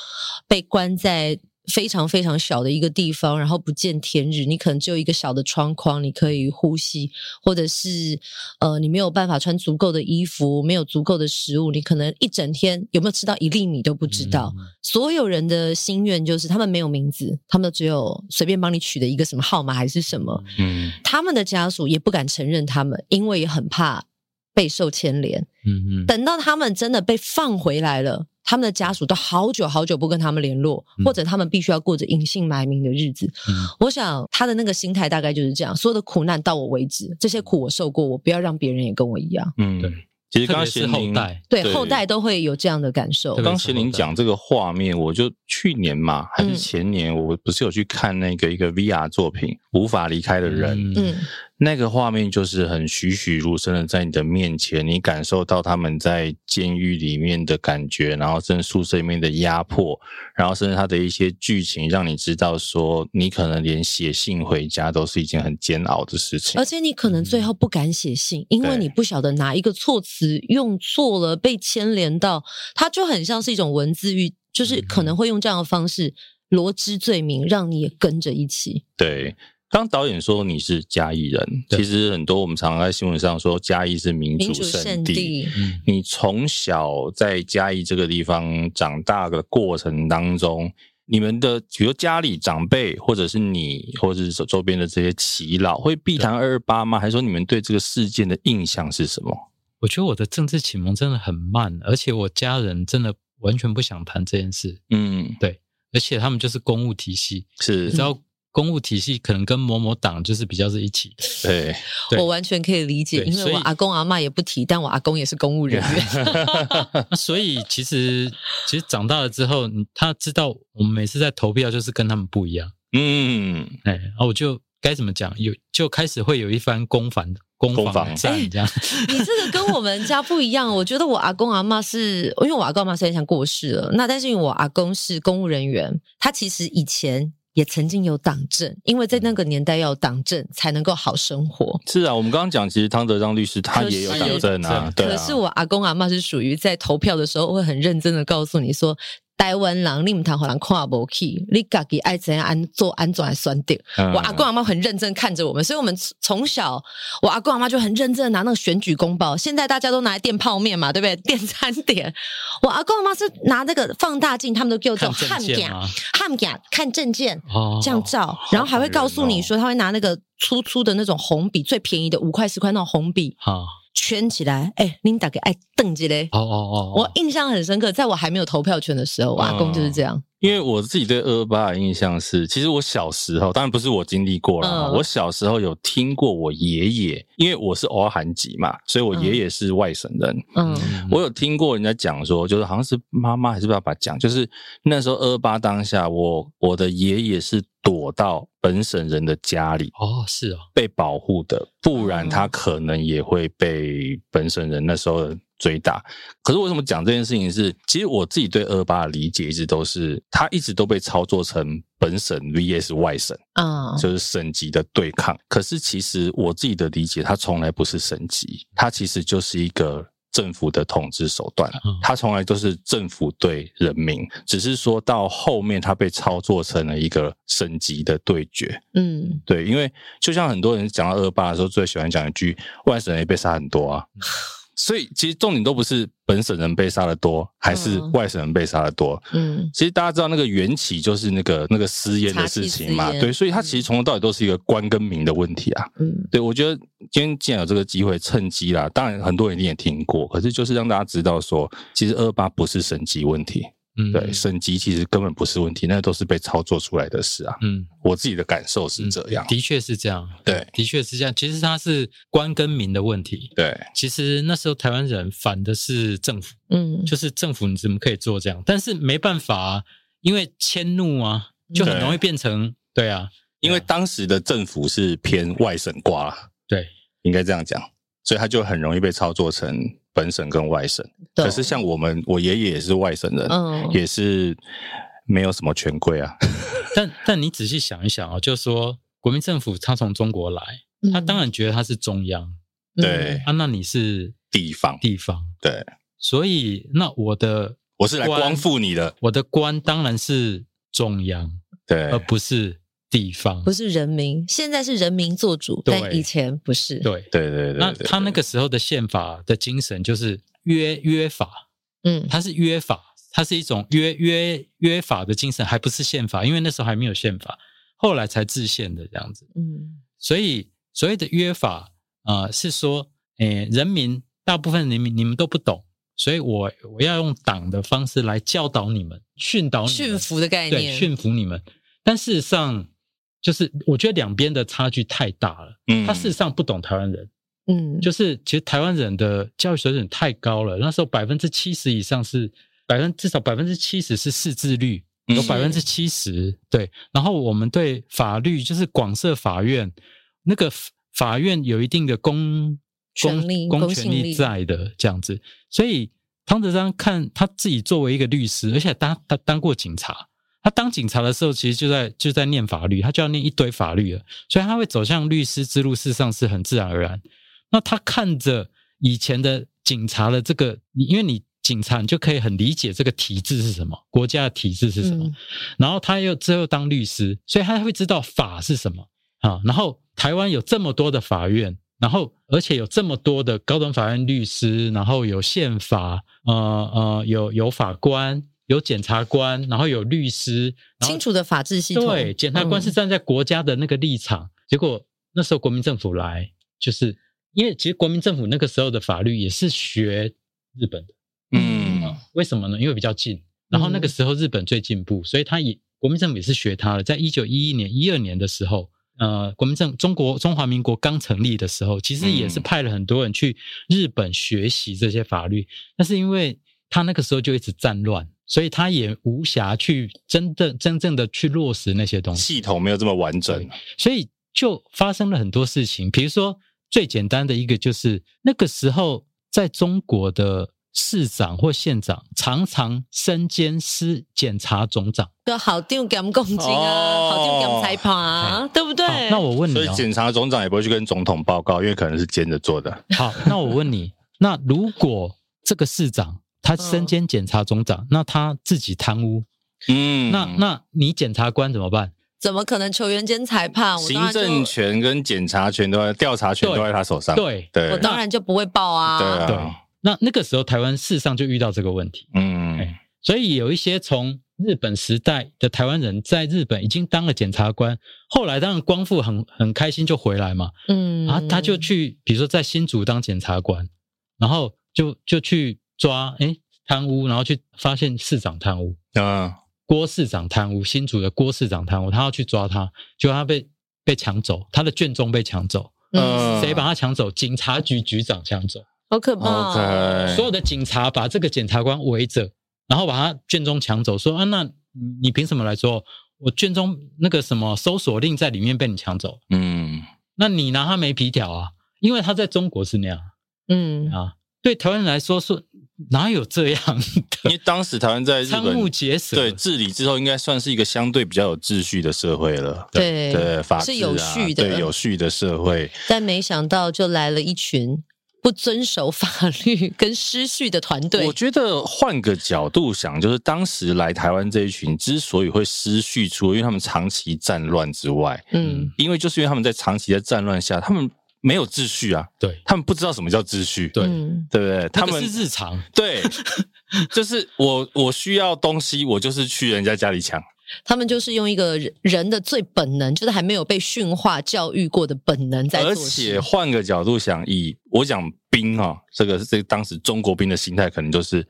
被关在。非常非常小的一个地方，然后不见天日，你可能只有一个小的窗框，你可以呼吸，或者是呃，你没有办法穿足够的衣服，没有足够的食物，你可能一整天有没有吃到一粒米都不知道。嗯、所有人的心愿就是，他们没有名字，他们只有随便帮你取的一个什么号码还是什么。嗯，他们的家属也不敢承认他们，因为也很怕备受牵连。嗯嗯，等到他们真的被放回来了。他们的家属都好久好久不跟他们联络，或者他们必须要过着隐姓埋名的日子。嗯、我想他的那个心态大概就是这样：所有的苦难到我为止，这些苦我受过，我不要让别人也跟我一样。嗯，对。其实刚刚贤玲对，对后代都会有这样的感受。刚贤玲讲这个画面，我就去年嘛，还是前年，我不是有去看那个一个 VR 作品《无法离开的人》。嗯。那个画面就是很栩栩如生的在你的面前，你感受到他们在监狱里面的感觉，然后甚至宿舍里面的压迫，然后甚至他的一些剧情，让你知道说，你可能连写信回家都是一件很煎熬的事情，而且你可能最后不敢写信，因为你不晓得哪一个措辞用错了，被牵连到，它就很像是一种文字狱，就是可能会用这样的方式罗织罪名，让你也跟着一起。对。刚导演说你是嘉义人，其实很多我们常常在新闻上说嘉义是民主圣地。地嗯、你从小在嘉义这个地方长大的过程当中，你们的比如家里长辈，或者是你，或者是周边的这些耆老，会避谈二二八吗？还是说你们对这个事件的印象是什么？我觉得我的政治启蒙真的很慢，而且我家人真的完全不想谈这件事。嗯，对，而且他们就是公务体系，是，只要。公务体系可能跟某某党就是比较是一起的，对，我完全可以理解，因为我阿公阿嬷也不提，但我阿公也是公务人员，所以其实其实长大了之后，他知道我们每次在投票就是跟他们不一样，嗯，哎，然后我就该怎么讲，有就开始会有一番攻防攻防战这样。欸，你这个跟我们家不一样，我觉得我阿公阿嬷是因为我阿公阿嬷现在想过世了，那但是因为我阿公是公务人员，他其实以前。也曾经有党政，因为在那个年代要有党政才能够好生活。是啊，我们刚刚讲，其实汤德章律师他也有党政啊，对啊。可是我阿公阿嬷是属于在投票的时候会很认真的告诉你说。台湾人，你们台湾人看不起，你家己爱怎样安做安怎来选择。嗯、我阿公阿妈很认真看着我们，所以我们从小，我阿公阿妈就很认真的拿那个选举公报。现在大家都拿来垫泡面嘛，对不对？垫餐点。我阿公阿妈是拿那个放大镜，他们都给我这种汉镜，汉镜看证件，这样照，哦、然后还会告诉你说，他会拿那个粗粗的那种红笔，最便宜的五块十块那种红笔。哦圈起来，哎、欸，琳达给爱瞪起来。哦哦哦，我印象很深刻，在我还没有投票权的时候，我阿公就是这样。因为我自己对二二八的印象是，其实我小时候，当然不是我经历过了。嗯、我小时候有听过我爷爷，因为我是偶尔韩籍嘛，所以我爷爷是外省人。嗯，我有听过人家讲说，就是好像是妈妈还是爸爸讲，就是那时候二二八当下，我我的爷爷是躲到本省人的家里。哦，是哦，被保护的，不然他可能也会被本省人那时候的。最大，可是为什么讲这件事情是？其实我自己对二二八的理解一直都是，它一直都被操作成本省 vs 外省啊，就是省级的对抗。可是其实我自己的理解，它从来不是省级，它其实就是一个政府的统治手段，它从来都是政府对人民，只是说到后面它被操作成了一个省级的对决。嗯，对，因为就像很多人讲到二二八的时候，最喜欢讲一句：外省人也被杀很多啊。所以其实重点都不是本省人被杀的多，还是外省人被杀的多。嗯，其实大家知道那个缘起就是那个那个私烟的事情嘛。对，所以它其实从头到尾都是一个官跟民的问题啊。嗯，对，我觉得今天既然有这个机会，趁机啦。当然很多人一定也听过，可是就是让大家知道说，其实二二八不是省级问题。嗯，对，省级其实根本不是问题，那都是被操作出来的事啊。嗯，我自己的感受是这样，嗯、的确是这样。对，的确是这样。其实它是官跟民的问题。对，其实那时候台湾人反的是政府，嗯，就是政府你怎么可以做这样？但是没办法啊，因为迁怒啊，就很容易变成对，对啊，因为当时的政府是偏外省挂，对，应该这样讲，所以他就很容易被操作成。本省跟外省，可是像我们，我爷爷也是外省人，嗯，也是没有什么权贵啊。但但你仔细想一想啊、哦，就是说国民政府他从中国来，他当然觉得他是中央，嗯、对。啊，那你是地方地方，对，所以那我的我是来光复你的，我的官当然是中央，对，而不是地方，不是人民。现在是人民做主，但以前不是。对对对对，那他那个时候的宪法的精神就是约约法，嗯，它是约法。它是一种约约约法的精神，还不是宪法，因为那时候还没有宪法，后来才制宪的这样子。嗯，所以所谓的约法啊、呃，是说，诶、呃，人民大部分人民你们都不懂，所以我我要用党的方式来教导你们，训导你们，驯服的概念，对，驯服你们。但事实上，就是我觉得两边的差距太大了。嗯，他事实上不懂台湾人。嗯，就是其实台湾人的教育水准太高了，那时候百分之七十以上是。百分至少百分之七十是识字率，有百分之七十对。然后我们对法律就是广设法院，那个法院有一定的公公公权力在的这样子。所以汤德章看他自己作为一个律师，而且当他当过警察，他当警察的时候其实就在就在念法律，他就要念一堆法律了，所以他会走向律师之路，事实上是很自然而然。那他看着以前的警察的这个，因为你。警察你就可以很理解这个体制是什么，国家的体制是什么。嗯、然后他又之后当律师，所以他会知道法是什么啊。然后台湾有这么多的法院，然后而且有这么多的高等法院律师，然后有宪法，呃呃，有有法官，有检察官，然后有律师，清楚的法治系统。对，检察官是站在国家的那个立场。嗯、结果那时候国民政府来，就是因为其实国民政府那个时候的法律也是学日本的。嗯，为什么呢？因为比较近，然后那个时候日本最进步，所以他也国民政府也是学他的。在一九一一年、一二年的时候，呃，国民政中国中华民国刚成立的时候，其实也是派了很多人去日本学习这些法律。但是因为他那个时候就一直战乱，所以他也无暇去真正真正的去落实那些东西，系统没有这么完整，所以就发生了很多事情。比如说最简单的一个就是那个时候在中国的。市长或县长常常身兼司检察总长，就好丢给我们公金啊，好丢给我们裁判啊，对不对？那我问你，所以检察总长也不会去跟总统报告，因为可能是兼着做的。好，那我问你，那如果这个市长他身兼检察总长，那他自己贪污，嗯，那那你检察官怎么办？怎么可能球员兼裁判？行政权跟检察权都在，调查权都在他手上。对对，我当然就不会报啊。对啊。那那个时候，台湾事实上就遇到这个问题，嗯、欸，所以有一些从日本时代的台湾人在日本已经当了检察官，后来当然光复很很开心就回来嘛，嗯，然后他就去，比如说在新竹当检察官，然后就就去抓哎贪污，然后去发现市长贪污啊，郭市长贪污，新竹的郭市长贪污，他要去抓他，结果他被被抢走，他的卷宗被抢走，嗯，谁把他抢走？警察局局长抢走。好可怕、哦！Okay. 所有的警察把这个检察官围着，然后把他卷宗抢走，说：“啊，那你凭什么来说我卷宗那个什么搜索令在里面被你抢走？”嗯，那你拿他没皮条啊？因为他在中国是那样。嗯啊，对台湾人来说，说哪有这样的？因为当时台湾在日本对治理之后，应该算是一个相对比较有秩序的社会了。对对，法治、啊、是有序的，对有序的社会。但没想到，就来了一群。不遵守法律跟失序的团队，我觉得换个角度想，就是当时来台湾这一群之所以会失序，除了因为他们长期战乱之外，嗯，因为就是因为他们在长期的战乱下，他们没有秩序啊，对，他们不知道什么叫秩序，对，嗯、对不对？他们是日常，对，就是我我需要东西，我就是去人家家里抢。他们就是用一个人的最本能，就是还没有被驯化教育过的本能在做事。而且换个角度想，以我讲兵哈，这个是这个当时中国兵的心态，可能就是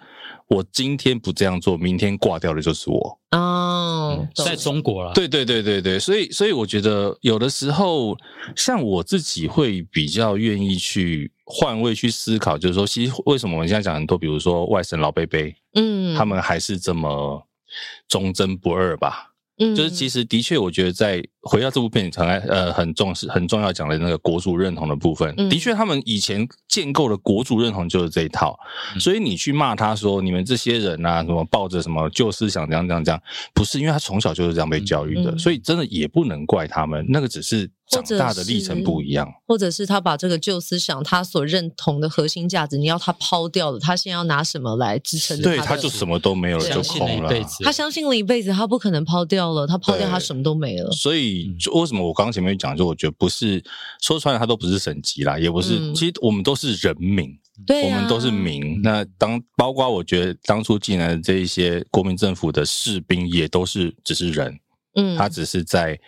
我今天不这样做，明天挂掉的就是我。哦，嗯、在中国了。对对对对对，所以所以我觉得有的时候，像我自己会比较愿意去换位去思考，就是说，其实为什么我们现在讲很多，比如说外省老伯伯，嗯，他们还是这么。忠贞不二吧，嗯，就是其实的确，我觉得在回到这部片，很爱呃很重视很重要讲的那个国族认同的部分，嗯、的确，他们以前建构的国族认同就是这一套，嗯、所以你去骂他说你们这些人啊，什么抱着什么旧思想，这样这样这样，不是因为他从小就是这样被教育的，嗯、所以真的也不能怪他们，那个只是。长大的历程不一样，或者是他把这个旧思想，他所认同的核心价值，你要他抛掉了，他现在要拿什么来支撑？对，他就什么都没有了，就空了。他相信了一辈子，他不可能抛掉了，他抛掉他什么都没了。所以，就为什么我刚刚前面讲，就我觉得不是说穿了，他都不是省级啦，也不是。嗯、其实我们都是人民，对、啊，我们都是民。那当包括我觉得当初进来的这一些国民政府的士兵，也都是只是人，嗯，他只是在。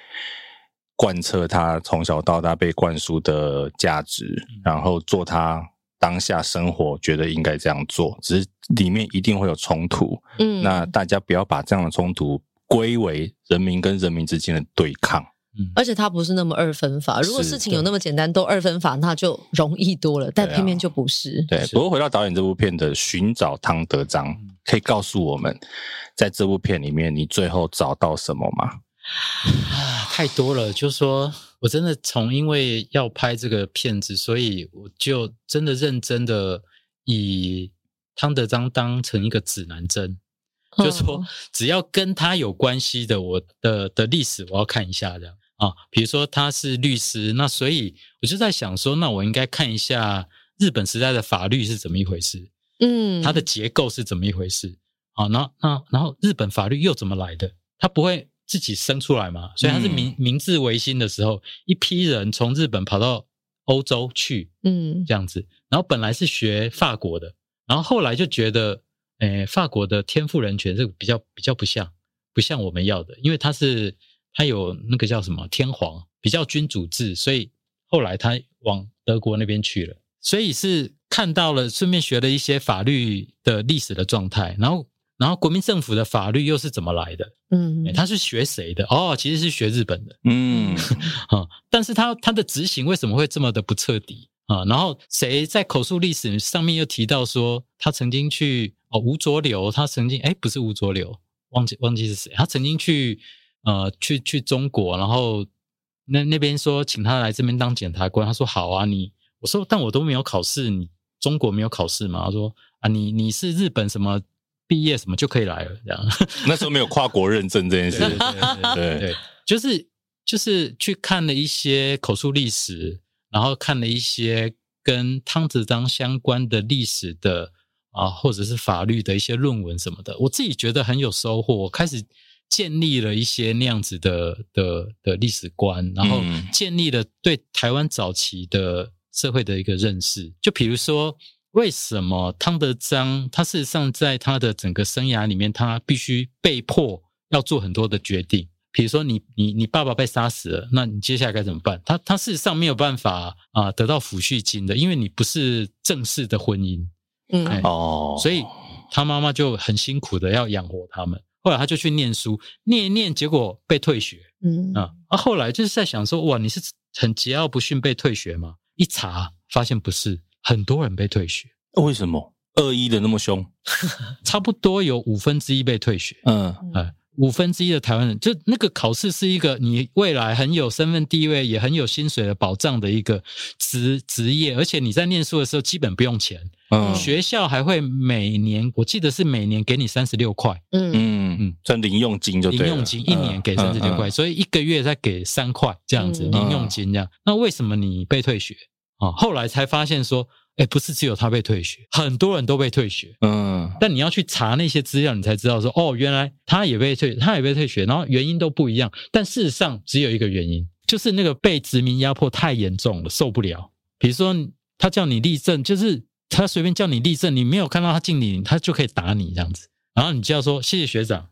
贯彻他从小到大被灌输的价值，然后做他当下生活觉得应该这样做，只是里面一定会有冲突。嗯，那大家不要把这样的冲突归为人民跟人民之间的对抗。嗯，而且它不是那么二分法。如果事情有那么简单，都二分法，那就容易多了。但偏偏就不是。对，不过回到导演这部片的寻找汤德章，可以告诉我们，在这部片里面，你最后找到什么吗？啊，太多了！就是说我真的从因为要拍这个片子，所以我就真的认真的以汤德章当成一个指南针，嗯、就是说只要跟他有关系的，我的的历史我要看一下这样啊。比如说他是律师，那所以我就在想说，那我应该看一下日本时代的法律是怎么一回事，嗯，它的结构是怎么一回事啊？那那然后日本法律又怎么来的？他不会。自己生出来嘛，所以他是明明治维新的时候，一批人从日本跑到欧洲去，嗯，这样子。然后本来是学法国的，然后后来就觉得，诶，法国的天赋人权这个比较比较不像，不像我们要的，因为他是他有那个叫什么天皇，比较君主制，所以后来他往德国那边去了。所以是看到了，顺便学了一些法律的历史的状态，然后。然后国民政府的法律又是怎么来的？嗯，他是学谁的？哦，其实是学日本的。嗯，啊，但是他他的执行为什么会这么的不彻底啊？然后谁在口述历史上面又提到说他曾经去哦吴浊流，他曾经哎不是吴浊流，忘记忘记是谁？他曾经去呃去去中国，然后那那边说请他来这边当检察官，他说好啊，你我说但我都没有考试，你中国没有考试吗？他说啊你你是日本什么？毕业什么就可以来了，这样。那时候没有跨国认证这件事。对对对，对，对，就是就是去看了一些口述历史，然后看了一些跟汤德章相关的历史的啊，或者是法律的一些论文什么的，我自己觉得很有收获。我开始建立了一些那样子的的的历史观，然后建立了对台湾早期的社会的一个认识。就比如说。为什么汤德章他事实上在他的整个生涯里面，他必须被迫要做很多的决定？比如说你，你你你爸爸被杀死了，那你接下来该怎么办？他他事实上没有办法啊得到抚恤金的，因为你不是正式的婚姻，嗯哦，所以他妈妈就很辛苦的要养活他们。后来他就去念书，念一念，结果被退学，嗯啊，啊后来就是在想说，哇，你是很桀骜不驯被退学吗？一查发现不是。很多人被退学，为什么？二一的那么凶，差不多有五分之一被退学。嗯，哎，五分之一的台湾人，就那个考试是一个你未来很有身份地位，也很有薪水的保障的一个职职业，而且你在念书的时候基本不用钱。嗯，学校还会每年，我记得是每年给你三十六块。嗯嗯嗯，算零用金就对了。零用金一年给三十六块，所以一个月再给三块这样子零用金这样。那为什么你被退学？啊，后来才发现说，哎，不是只有他被退学，很多人都被退学。嗯，但你要去查那些资料，你才知道说，哦，原来他也被退，他也被退学，然后原因都不一样。但事实上只有一个原因，就是那个被殖民压迫太严重了，受不了。比如说他叫你立正，就是他随便叫你立正，你没有看到他敬礼，他就可以打你这样子，然后你就要说谢谢学长。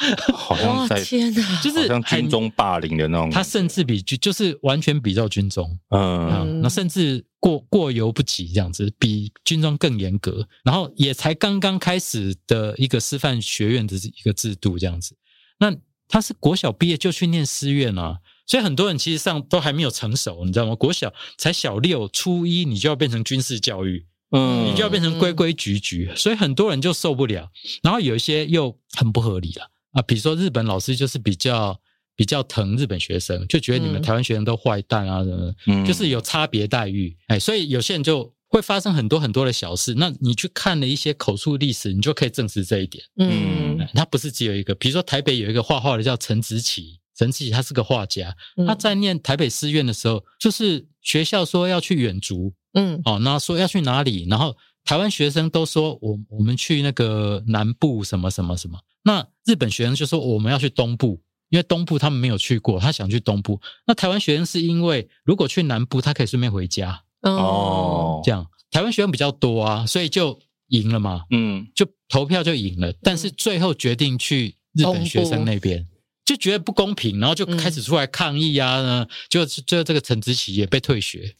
好像在天哪，就是像军中霸凌的那种。他甚至比军就是完全比照军中，嗯，那甚至过过犹不及这样子，比军中更严格。然后也才刚刚开始的一个师范学院的一个制度这样子。那他是国小毕业就去念师院啊，所以很多人其实上都还没有成熟，你知道吗？国小才小六、初一，你就要变成军事教育，嗯，你就要变成规规矩矩，所以很多人就受不了。然后有一些又很不合理了。啊，比如说日本老师就是比较比较疼日本学生，就觉得你们台湾学生都坏蛋啊什么，嗯，就是有差别待遇，哎，所以有些人就会发生很多很多的小事。那你去看了一些口述历史，你就可以证实这一点。嗯，他不是只有一个，比如说台北有一个画画的叫陈子綺，陈子奇他是个画家，他在念台北师院的时候，就是学校说要去远足，嗯，哦，那说要去哪里，然后。台湾学生都说我我们去那个南部什么什么什么，那日本学生就说我们要去东部，因为东部他们没有去过，他想去东部。那台湾学生是因为如果去南部，他可以顺便回家哦，这样台湾学生比较多啊，所以就赢了嘛，嗯，就投票就赢了。但是最后决定去日本学生那边，就觉得不公平，然后就开始出来抗议啊，就就这个陈子綺也被退学，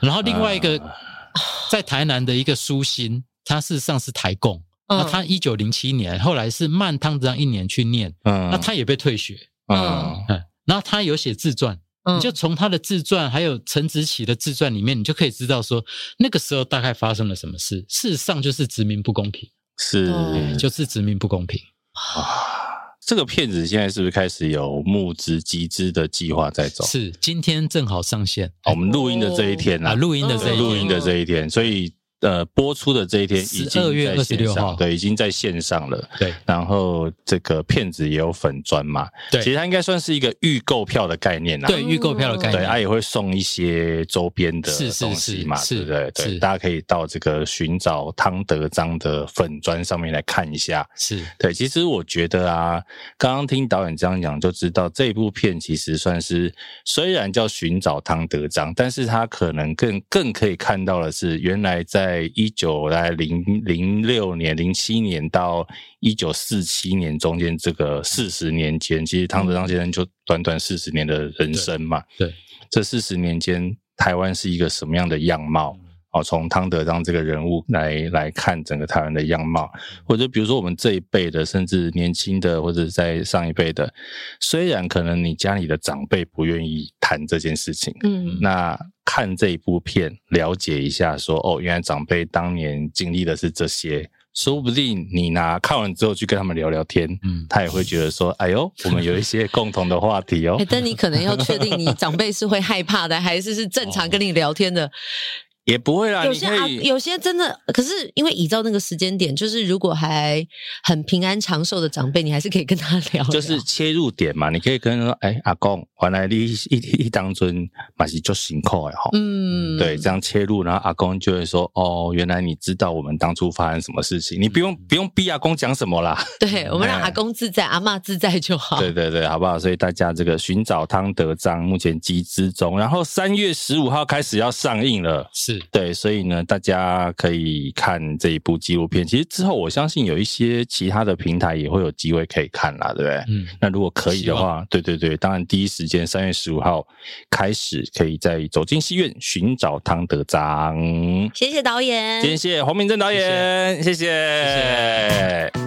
然后另外一个。在台南的一个书心，他事实上是台共，那他一九零七年后来是慢汤这样一年去念，嗯，那他也被退学，嗯，然后他有写自传，你就从他的自传还有陈子启的自传里面，你就可以知道说那个时候大概发生了什么事。事实上就是殖民不公平，是，就是殖民不公平。啊这个骗子现在是不是开始有募资集资的计划在走？是，今天正好上线。我们录音的这一天啊，录音的这一天，录音的这一天，所以。呃，播出的这一天已经在线上，对，已经在线上了。对，然后这个片子也有粉砖嘛。对，其实它应该算是一个预购票的概念啦。对，预购票的概念。对，它也会送一些周边的东西嘛，对不对？对，大家可以到这个寻找汤德章的粉砖上面来看一下。是对，其实我觉得啊，刚刚听导演这样讲，就知道这部片其实算是虽然叫寻找汤德章，但是他可能更更可以看到的是，原来在在一九来零零六年、零七年到一九四七年中间这个四十年间，其实汤德章先生就短短四十年的人生嘛。对，对这四十年间，台湾是一个什么样的样貌？哦，从汤德章这个人物来来看整个台湾的样貌，或者比如说我们这一辈的，甚至年轻的，或者在上一辈的，虽然可能你家里的长辈不愿意谈这件事情，嗯，那看这一部片，了解一下说，说哦，原来长辈当年经历的是这些，说不定你拿看完之后去跟他们聊聊天，嗯，他也会觉得说，哎呦，我们有一些共同的话题哦。但你可能要确定，你长辈是会害怕的，还是是正常跟你聊天的？也不会啦，有些啊，有些真的，可是因为依照那个时间点，就是如果还很平安长寿的长辈，你还是可以跟他聊，聊。就是切入点嘛，你可以跟他说：“哎，阿公，原来你一一当尊嘛是就辛苦的哈。”嗯，对，这样切入，然后阿公就会说：“哦，原来你知道我们当初发生什么事情，你不用、嗯、不用逼阿公讲什么啦。”对，我们让阿公自在，哎、阿嬷自在就好。对对对，好不好？所以大家这个寻找汤德章目前集资中，然后三月十五号开始要上映了。是对，所以呢。大家可以看这一部纪录片。其实之后，我相信有一些其他的平台也会有机会可以看啦，对不对？嗯。那如果可以的话，对对对，当然第一时间三月十五号开始，可以在走进戏院寻找汤德章。谢谢导演，谢谢黄明正导演，谢谢。谢谢谢谢